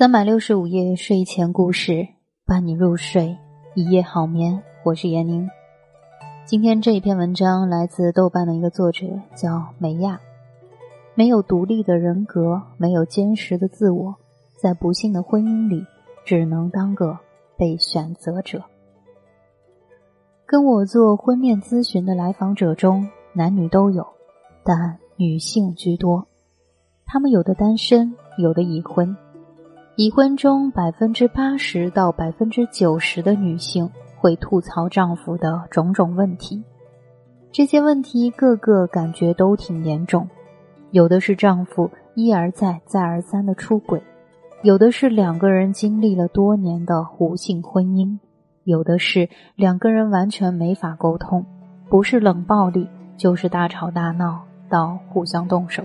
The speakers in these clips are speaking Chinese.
三百六十五夜睡前故事，伴你入睡，一夜好眠。我是闫宁。今天这一篇文章来自豆瓣的一个作者，叫梅亚。没有独立的人格，没有坚实的自我，在不幸的婚姻里，只能当个被选择者。跟我做婚恋咨询的来访者中，男女都有，但女性居多。他们有的单身，有的已婚。已婚中百分之八十到百分之九十的女性会吐槽丈夫的种种问题，这些问题个个感觉都挺严重。有的是丈夫一而再、再而三的出轨，有的是两个人经历了多年的无性婚姻，有的是两个人完全没法沟通，不是冷暴力就是大吵大闹到互相动手，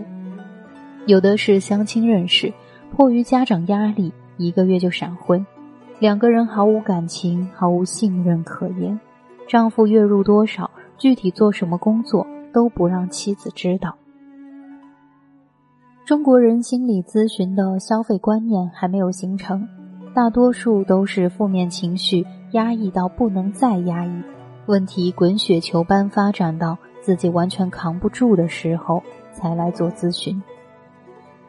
有的是相亲认识。迫于家长压力，一个月就闪婚，两个人毫无感情，毫无信任可言。丈夫月入多少，具体做什么工作都不让妻子知道。中国人心理咨询的消费观念还没有形成，大多数都是负面情绪压抑到不能再压抑，问题滚雪球般发展到自己完全扛不住的时候才来做咨询。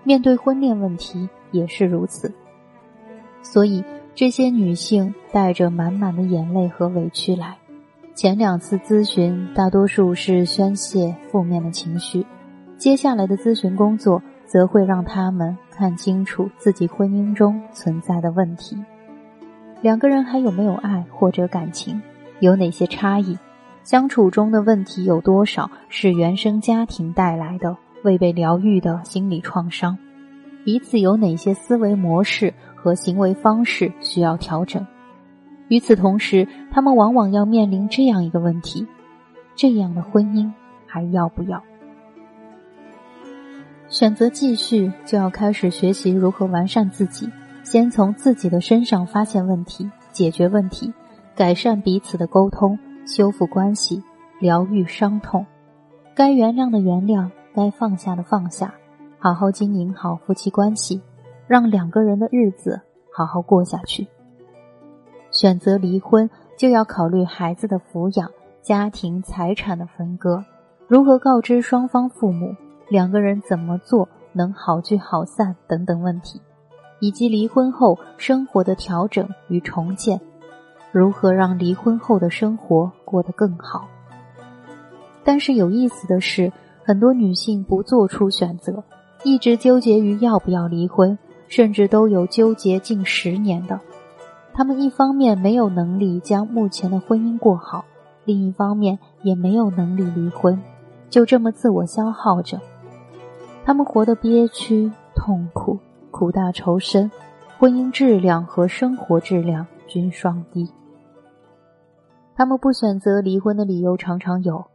面对婚恋问题。也是如此，所以这些女性带着满满的眼泪和委屈来。前两次咨询大多数是宣泄负面的情绪，接下来的咨询工作则会让他们看清楚自己婚姻中存在的问题：两个人还有没有爱或者感情？有哪些差异？相处中的问题有多少是原生家庭带来的未被疗愈的心理创伤？彼此有哪些思维模式和行为方式需要调整？与此同时，他们往往要面临这样一个问题：这样的婚姻还要不要？选择继续，就要开始学习如何完善自己，先从自己的身上发现问题、解决问题，改善彼此的沟通，修复关系，疗愈伤痛。该原谅的原谅，该放下的放下。好好经营好夫妻关系，让两个人的日子好好过下去。选择离婚，就要考虑孩子的抚养、家庭财产的分割，如何告知双方父母，两个人怎么做能好聚好散等等问题，以及离婚后生活的调整与重建，如何让离婚后的生活过得更好。但是有意思的是，很多女性不做出选择。一直纠结于要不要离婚，甚至都有纠结近十年的。他们一方面没有能力将目前的婚姻过好，另一方面也没有能力离婚，就这么自我消耗着。他们活得憋屈、痛苦、苦大仇深，婚姻质量和生活质量均双低。他们不选择离婚的理由常常有：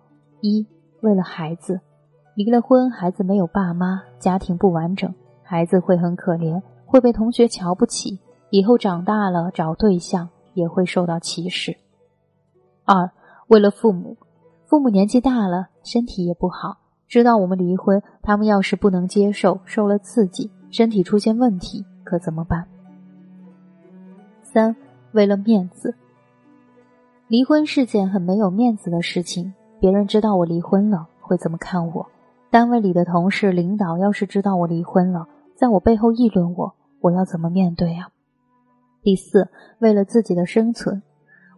一，为了孩子。离了婚，孩子没有爸妈，家庭不完整，孩子会很可怜，会被同学瞧不起，以后长大了找对象也会受到歧视。二，为了父母，父母年纪大了，身体也不好，知道我们离婚，他们要是不能接受，受了刺激，身体出现问题，可怎么办？三，为了面子，离婚是件很没有面子的事情，别人知道我离婚了，会怎么看我？单位里的同事、领导要是知道我离婚了，在我背后议论我，我要怎么面对啊？第四，为了自己的生存，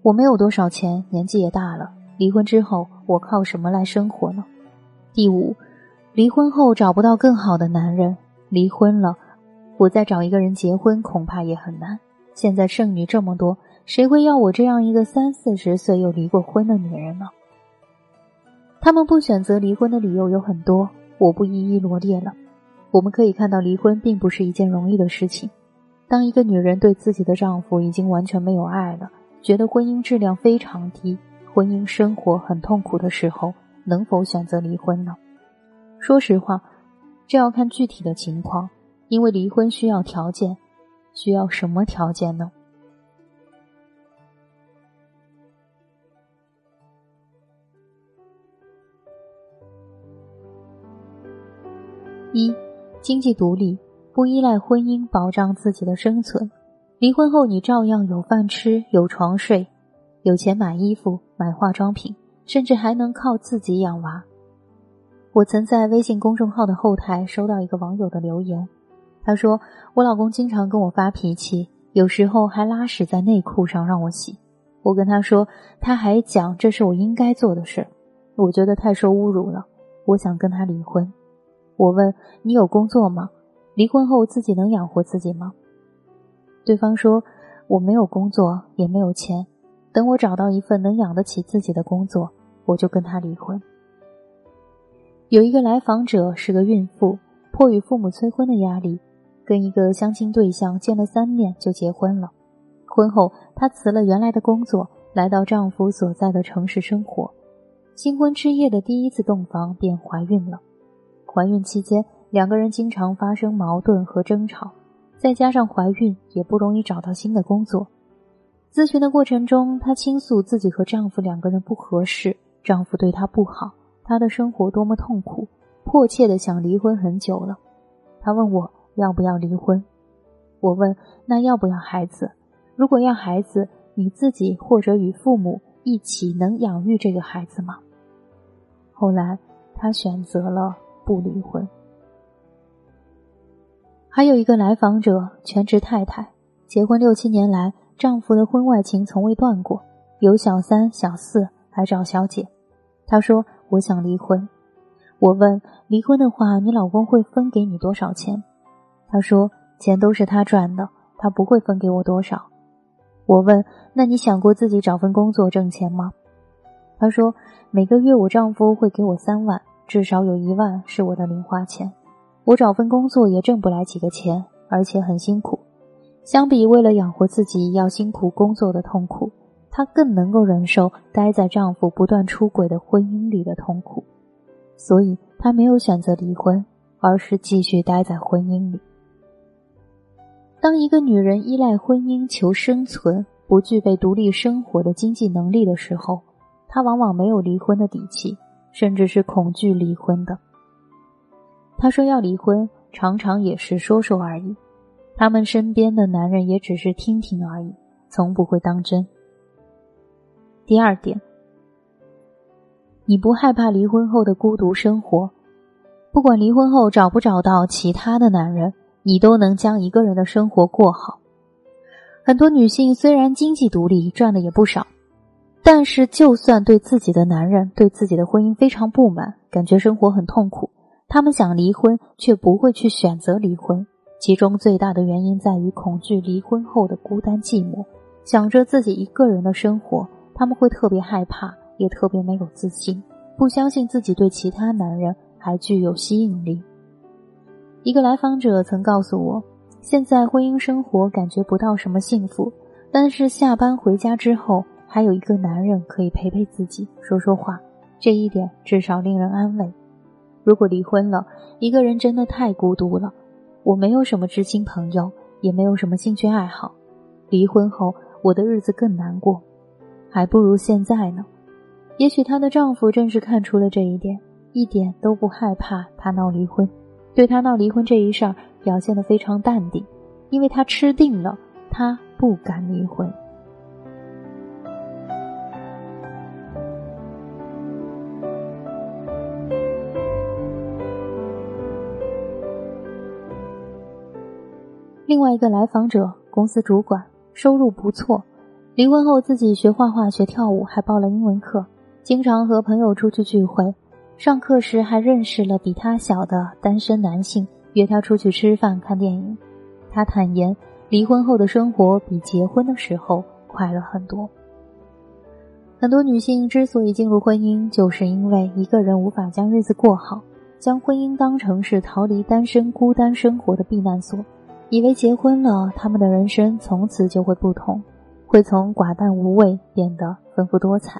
我没有多少钱，年纪也大了，离婚之后我靠什么来生活呢？第五，离婚后找不到更好的男人，离婚了，我再找一个人结婚恐怕也很难。现在剩女这么多，谁会要我这样一个三四十岁又离过婚的女人呢？他们不选择离婚的理由有很多，我不一一罗列了。我们可以看到，离婚并不是一件容易的事情。当一个女人对自己的丈夫已经完全没有爱了，觉得婚姻质量非常低，婚姻生活很痛苦的时候，能否选择离婚呢？说实话，这要看具体的情况，因为离婚需要条件，需要什么条件呢？一，经济独立，不依赖婚姻保障自己的生存。离婚后，你照样有饭吃，有床睡，有钱买衣服、买化妆品，甚至还能靠自己养娃。我曾在微信公众号的后台收到一个网友的留言，他说：“我老公经常跟我发脾气，有时候还拉屎在内裤上让我洗。我跟他说，他还讲这是我应该做的事，我觉得太受侮辱了。我想跟他离婚。我问你有工作吗？离婚后自己能养活自己吗？”对方说：“我没有工作，也没有钱，等我找到一份能养得起自己的工作，我就跟他离婚。”有一个来访者是个孕妇，迫于父母催婚的压力，跟一个相亲对象见了三面就结婚了。婚后，她辞了原来的工作，来到丈夫所在的城市生活。新婚之夜的第一次洞房便怀孕了。怀孕期间，两个人经常发生矛盾和争吵。再加上怀孕也不容易找到新的工作，咨询的过程中，她倾诉自己和丈夫两个人不合适，丈夫对她不好，她的生活多么痛苦，迫切的想离婚很久了。她问我要不要离婚，我问那要不要孩子？如果要孩子，你自己或者与父母一起能养育这个孩子吗？后来，她选择了不离婚。还有一个来访者，全职太太，结婚六七年来，丈夫的婚外情从未断过，有小三、小四，还找小姐。她说：“我想离婚。”我问：“离婚的话，你老公会分给你多少钱？”她说：“钱都是他赚的，他不会分给我多少。”我问：“那你想过自己找份工作挣钱吗？”她说：“每个月我丈夫会给我三万，至少有一万是我的零花钱。”我找份工作也挣不来几个钱，而且很辛苦。相比为了养活自己要辛苦工作的痛苦，她更能够忍受待在丈夫不断出轨的婚姻里的痛苦，所以她没有选择离婚，而是继续待在婚姻里。当一个女人依赖婚姻求生存，不具备独立生活的经济能力的时候，她往往没有离婚的底气，甚至是恐惧离婚的。她说要离婚，常常也是说说而已。他们身边的男人也只是听听而已，从不会当真。第二点，你不害怕离婚后的孤独生活，不管离婚后找不找到其他的男人，你都能将一个人的生活过好。很多女性虽然经济独立，赚的也不少，但是就算对自己的男人、对自己的婚姻非常不满，感觉生活很痛苦。他们想离婚，却不会去选择离婚，其中最大的原因在于恐惧离婚后的孤单寂寞，想着自己一个人的生活，他们会特别害怕，也特别没有自信，不相信自己对其他男人还具有吸引力。一个来访者曾告诉我，现在婚姻生活感觉不到什么幸福，但是下班回家之后，还有一个男人可以陪陪自己，说说话，这一点至少令人安慰。如果离婚了，一个人真的太孤独了。我没有什么知心朋友，也没有什么兴趣爱好。离婚后，我的日子更难过，还不如现在呢。也许她的丈夫正是看出了这一点，一点都不害怕她闹离婚，对她闹离婚这一事儿表现得非常淡定，因为他吃定了，他不敢离婚。另外一个来访者，公司主管，收入不错。离婚后自己学画画、学跳舞，还报了英文课，经常和朋友出去聚会。上课时还认识了比他小的单身男性，约他出去吃饭、看电影。他坦言，离婚后的生活比结婚的时候快乐很多。很多女性之所以进入婚姻，就是因为一个人无法将日子过好，将婚姻当成是逃离单身孤单生活的避难所。以为结婚了，他们的人生从此就会不同，会从寡淡无味变得丰富多彩。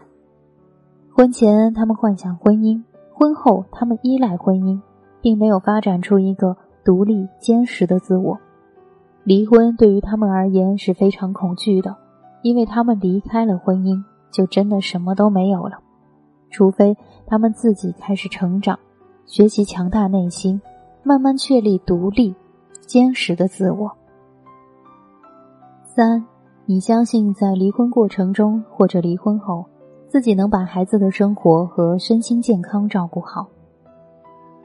婚前他们幻想婚姻，婚后他们依赖婚姻，并没有发展出一个独立坚实的自我。离婚对于他们而言是非常恐惧的，因为他们离开了婚姻，就真的什么都没有了。除非他们自己开始成长，学习强大内心，慢慢确立独立。坚实的自我。三，你相信在离婚过程中或者离婚后，自己能把孩子的生活和身心健康照顾好。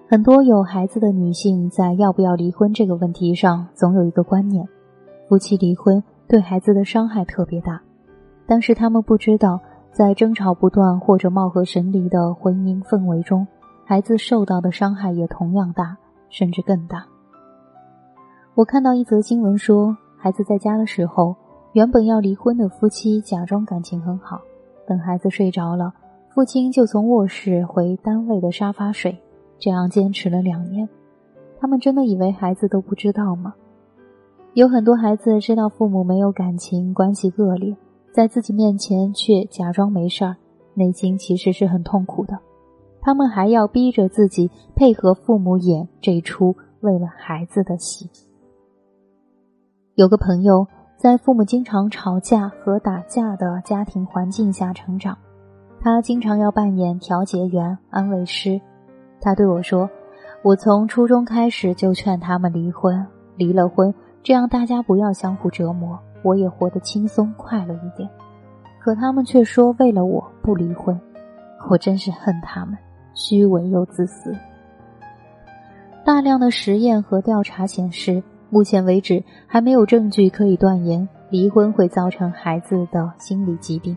很多有孩子的女性在要不要离婚这个问题上，总有一个观念：夫妻离婚对孩子的伤害特别大。但是他们不知道，在争吵不断或者貌合神离的婚姻氛围中，孩子受到的伤害也同样大，甚至更大。我看到一则新闻说，孩子在家的时候，原本要离婚的夫妻假装感情很好，等孩子睡着了，父亲就从卧室回单位的沙发睡。这样坚持了两年，他们真的以为孩子都不知道吗？有很多孩子知道父母没有感情，关系恶劣，在自己面前却假装没事儿，内心其实是很痛苦的。他们还要逼着自己配合父母演这出为了孩子的戏。有个朋友在父母经常吵架和打架的家庭环境下成长，他经常要扮演调解员、安慰师。他对我说：“我从初中开始就劝他们离婚，离了婚，这样大家不要相互折磨，我也活得轻松快乐一点。可他们却说为了我不离婚，我真是恨他们，虚伪又自私。”大量的实验和调查显示，目前为止还没有证据可以断言离婚会造成孩子的心理疾病，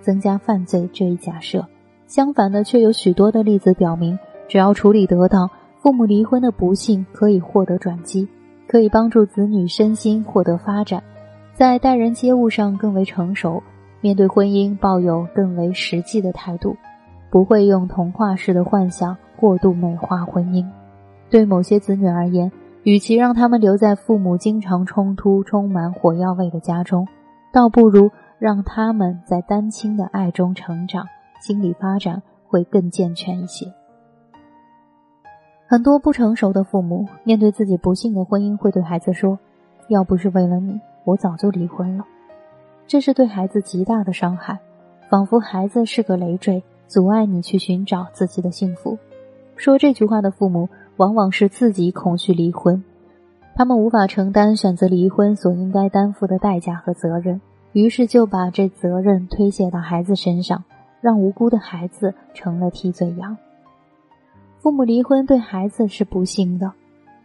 增加犯罪这一假设。相反的，却有许多的例子表明。只要处理得当，父母离婚的不幸可以获得转机，可以帮助子女身心获得发展，在待人接物上更为成熟，面对婚姻抱有更为实际的态度，不会用童话式的幻想过度美化婚姻。对某些子女而言，与其让他们留在父母经常冲突、充满火药味的家中，倒不如让他们在单亲的爱中成长，心理发展会更健全一些。很多不成熟的父母面对自己不幸的婚姻，会对孩子说：“要不是为了你，我早就离婚了。”这是对孩子极大的伤害，仿佛孩子是个累赘，阻碍你去寻找自己的幸福。说这句话的父母，往往是自己恐惧离婚，他们无法承担选择离婚所应该担负的代价和责任，于是就把这责任推卸到孩子身上，让无辜的孩子成了替罪羊。父母离婚对孩子是不幸的，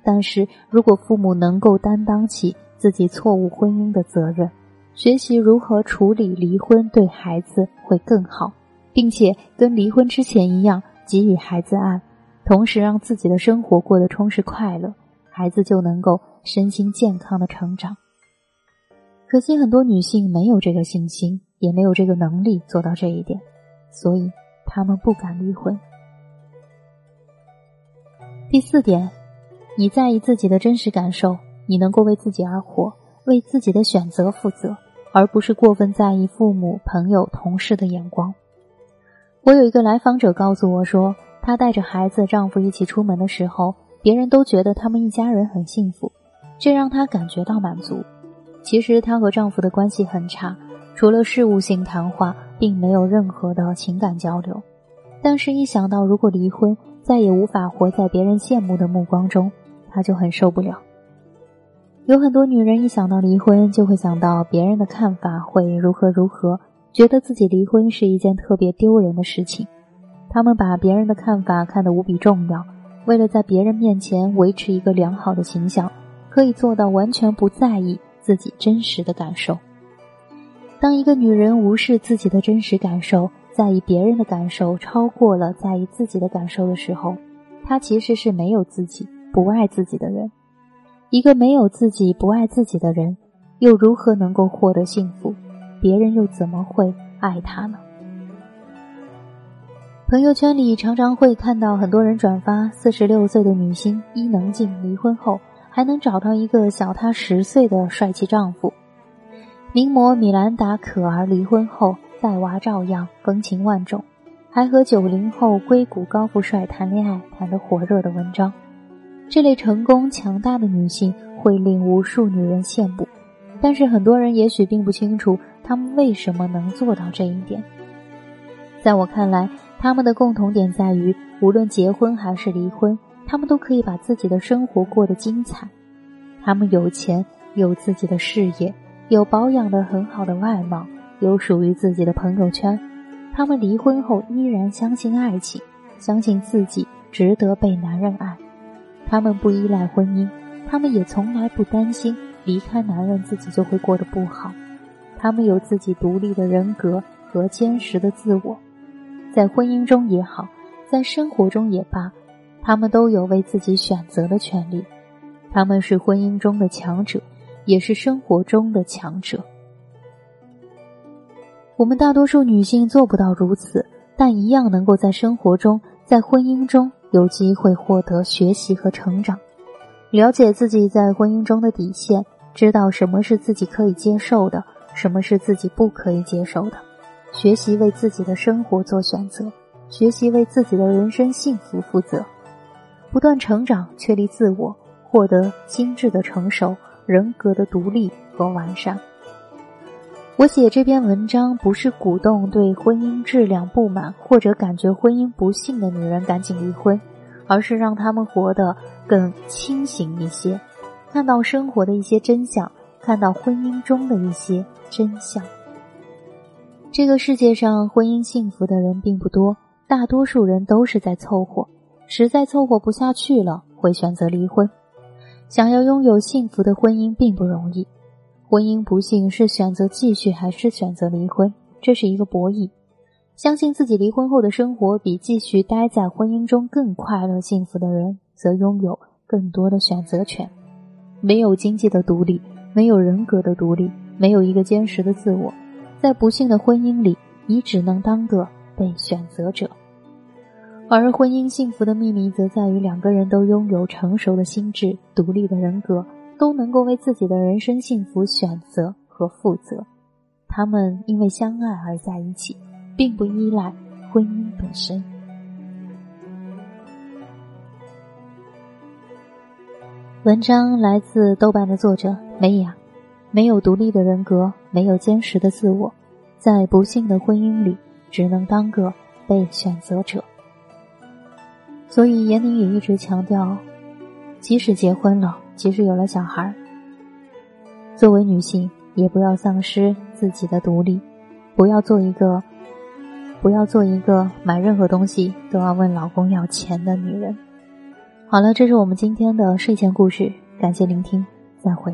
但是如果父母能够担当起自己错误婚姻的责任，学习如何处理离婚，对孩子会更好，并且跟离婚之前一样给予孩子爱，同时让自己的生活过得充实快乐，孩子就能够身心健康的成长。可惜很多女性没有这个信心，也没有这个能力做到这一点，所以她们不敢离婚。第四点，你在意自己的真实感受，你能够为自己而活，为自己的选择负责，而不是过分在意父母、朋友、同事的眼光。我有一个来访者告诉我说，她带着孩子、丈夫一起出门的时候，别人都觉得他们一家人很幸福，这让她感觉到满足。其实她和丈夫的关系很差，除了事务性谈话，并没有任何的情感交流。但是，一想到如果离婚，再也无法活在别人羡慕的目光中，她就很受不了。有很多女人一想到离婚，就会想到别人的看法会如何如何，觉得自己离婚是一件特别丢人的事情。他们把别人的看法看得无比重要，为了在别人面前维持一个良好的形象，可以做到完全不在意自己真实的感受。当一个女人无视自己的真实感受，在意别人的感受超过了在意自己的感受的时候，她其实是没有自己、不爱自己的人。一个没有自己、不爱自己的人，又如何能够获得幸福？别人又怎么会爱他呢？朋友圈里常常会看到很多人转发四十六岁的女星伊能静离婚后还能找到一个小她十岁的帅气丈夫，名模米兰达可儿离婚后。带娃照样风情万种，还和九零后硅谷高富帅谈恋爱，谈得火热的文章。这类成功强大的女性会令无数女人羡慕，但是很多人也许并不清楚她们为什么能做到这一点。在我看来，他们的共同点在于，无论结婚还是离婚，他们都可以把自己的生活过得精彩。他们有钱，有自己的事业，有保养的很好的外貌，有属于自己的朋友圈。他们离婚后依然相信爱情，相信自己值得被男人爱。他们不依赖婚姻，他们也从来不担心离开男人自己就会过得不好。他们有自己独立的人格和坚实的自我，在婚姻中也好，在生活中也罢，他们都有为自己选择的权利。他们是婚姻中的强者，也是生活中的强者。我们大多数女性做不到如此，但一样能够在生活中、在婚姻中有机会获得学习和成长，了解自己在婚姻中的底线，知道什么是自己可以接受的，什么是自己不可以接受的，学习为自己的生活做选择，学习为自己的人生幸福负责，不断成长，确立自我。获得心智的成熟、人格的独立和完善。我写这篇文章不是鼓动对婚姻质量不满或者感觉婚姻不幸的女人赶紧离婚，而是让她们活得更清醒一些，看到生活的一些真相，看到婚姻中的一些真相。这个世界上婚姻幸福的人并不多，大多数人都是在凑合，实在凑合不下去了，会选择离婚。想要拥有幸福的婚姻并不容易，婚姻不幸是选择继续还是选择离婚，这是一个博弈。相信自己离婚后的生活比继续待在婚姻中更快乐幸福的人，则拥有更多的选择权。没有经济的独立，没有人格的独立，没有一个坚实的自我，在不幸的婚姻里，你只能当个被选择者。而婚姻幸福的秘密，则在于两个人都拥有成熟的心智、独立的人格，都能够为自己的人生幸福选择和负责。他们因为相爱而在一起，并不依赖婚姻本身。文章来自豆瓣的作者梅雅。没有独立的人格，没有坚实的自我，在不幸的婚姻里，只能当个被选择者。所以，闫宁也一直强调，即使结婚了，即使有了小孩，作为女性也不要丧失自己的独立，不要做一个，不要做一个买任何东西都要问老公要钱的女人。好了，这是我们今天的睡前故事，感谢聆听，再会。